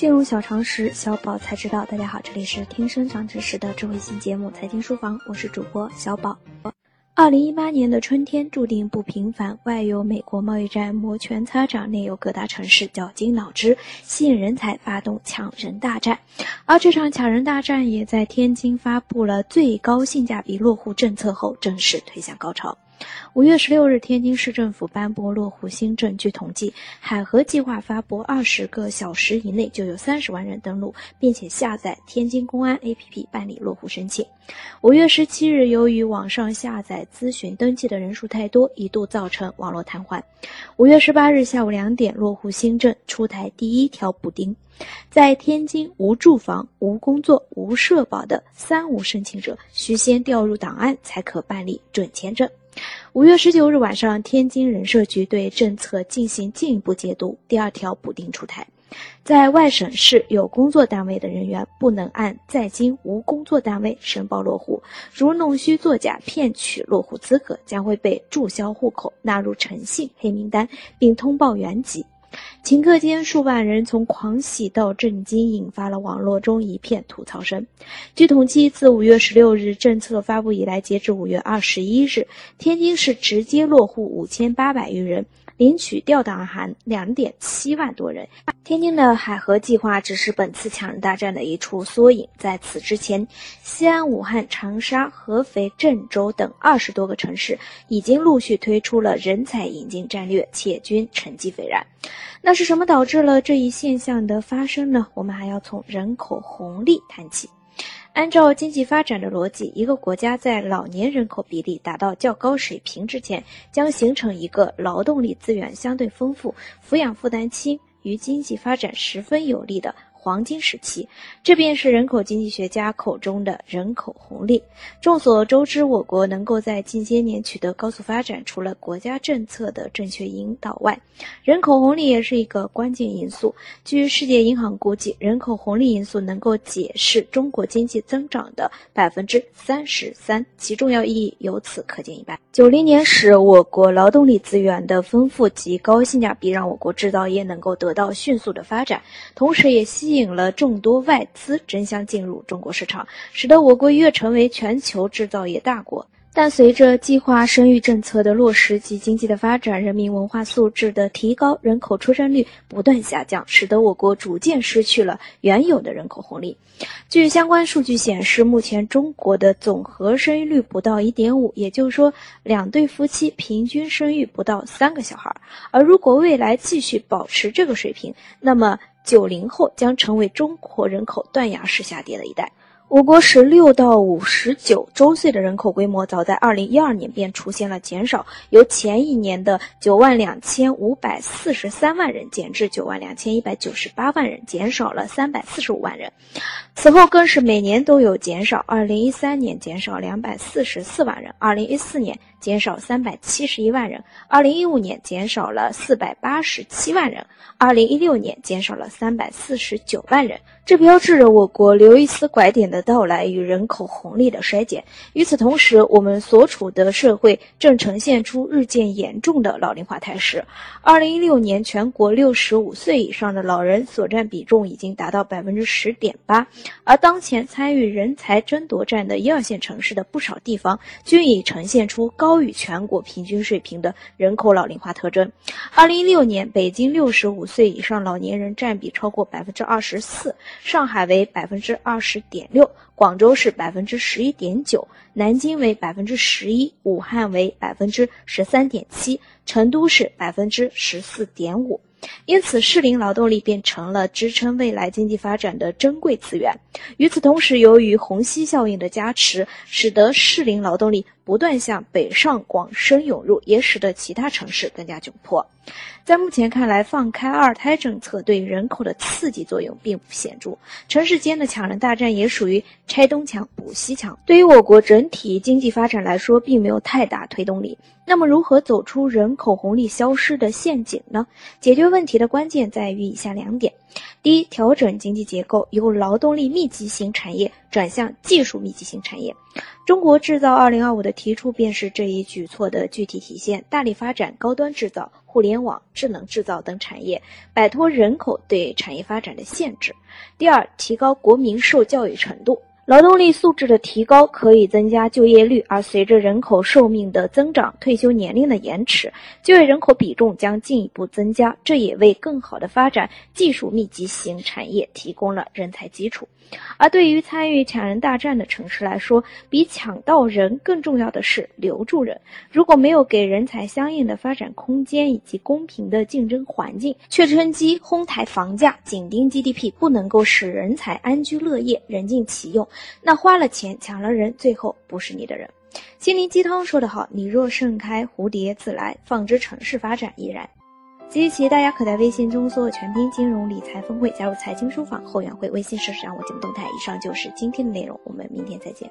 进入小常识，小宝才知道。大家好，这里是听生长知识的智慧型节目《财经书房》，我是主播小宝。二零一八年的春天注定不平凡，外有美国贸易战摩拳擦掌，内有各大城市绞尽脑汁吸引人才，发动抢人大战。而这场抢人大战也在天津发布了最高性价比落户政策后正式推向高潮。五月十六日，天津市政府颁布落户新政。据统计，海河计划发布二十个小时以内就有三十万人登录，并且下载天津公安 APP 办理落户申请。五月十七日，由于网上下载咨询登记的人数太多，一度造成网络瘫痪。五月十八日下午两点，落户新政出台第一条补丁，在天津无住房、无工作、无社保的“三无”申请者，需先调入档案才可办理准签证。五月十九日晚上，天津人社局对政策进行进一步解读。第二条补丁出台，在外省市有工作单位的人员不能按在京无工作单位申报落户，如弄虚作假骗取落户资格，将会被注销户口，纳入诚信黑名单，并通报原籍。顷刻间，数万人从狂喜到震惊，引发了网络中一片吐槽声。据统计，自五月十六日政策发布以来，截至五月二十一日，天津市直接落户五千八百余人。领取调档函两点七万多人。天津的海河计划只是本次抢人大战的一处缩影。在此之前，西安、武汉、长沙、合肥、郑州等二十多个城市已经陆续推出了人才引进战略，且均成绩斐然。那是什么导致了这一现象的发生呢？我们还要从人口红利谈起。按照经济发展的逻辑，一个国家在老年人口比例达到较高水平之前，将形成一个劳动力资源相对丰富、抚养负担轻、与经济发展十分有利的。黄金时期，这便是人口经济学家口中的人口红利。众所周知，我国能够在近些年取得高速发展，除了国家政策的正确引导外，人口红利也是一个关键因素。据世界银行估计，人口红利因素能够解释中国经济增长的百分之三十三，其重要意义由此可见一斑。九零年时，我国劳动力资源的丰富及高性价比，让我国制造业能够得到迅速的发展，同时也吸吸引了众多外资争相进入中国市场，使得我国越成为全球制造业大国。但随着计划生育政策的落实及经济的发展，人民文化素质的提高，人口出生率不断下降，使得我国逐渐失去了原有的人口红利。据相关数据显示，目前中国的总和生育率不到一点五，也就是说，两对夫妻平均生育不到三个小孩。而如果未来继续保持这个水平，那么九零后将成为中国人口断崖式下跌的一代。我国十六到五十九周岁的人口规模，早在二零一二年便出现了减少，由前一年的九万两千五百四十三万人减至九万两千一百九十八万人，减少了三百四十五万人。此后更是每年都有减少，二零一三年减少两百四十四万人，二零一四年减少三百七十一万人，二零一五年减少了四百八十七万人，二零一六年减少了三百四十九万人。这标志着我国刘易斯拐点的到来与人口红利的衰减。与此同时，我们所处的社会正呈现出日渐严重的老龄化态势。二零一六年，全国六十五岁以上的老人所占比重已经达到百分之十点八，而当前参与人才争夺战的一二线城市的不少地方，均已呈现出高于全国平均水平的人口老龄化特征。二零一六年，北京六十五岁以上老年人占比超过百分之二十四。上海为百分之二十点六，广州是百分之十一点九，南京为百分之十一，武汉为百分之十三点七，成都是百分之十四点五。因此，适龄劳动力变成了支撑未来经济发展的珍贵资源。与此同时，由于虹吸效应的加持，使得适龄劳动力不断向北上广深涌入，也使得其他城市更加窘迫。在目前看来，放开二胎政策对人口的刺激作用并不显著，城市间的抢人大战也属于拆东墙补西墙，对于我国整体经济发展来说，并没有太大推动力。那么，如何走出人口红利消失的陷阱呢？解决问题的关键在于以下两点：第一，调整经济结构，由劳动力密集型产业转向技术密集型产业。中国制造二零二五的提出便是这一举措的具体体现，大力发展高端制造、互联网、智能制造等产业，摆脱人口对产业发展的限制。第二，提高国民受教育程度。劳动力素质的提高可以增加就业率，而随着人口寿命的增长、退休年龄的延迟，就业人口比重将进一步增加，这也为更好的发展技术密集型产业提供了人才基础。而对于参与抢人大战的城市来说，比抢到人更重要的是留住人。如果没有给人才相应的发展空间以及公平的竞争环境，却趁机哄抬房价、紧盯 GDP，不能够使人才安居乐业、人尽其用。那花了钱抢了人，最后不是你的人。心灵鸡汤说得好，你若盛开，蝴蝶自来。放之城市发展亦然。即日起，大家可在微信中搜索“全拼金融理财峰会”，加入财经书房后援会微信实时掌握节目动态。以上就是今天的内容，我们明天再见。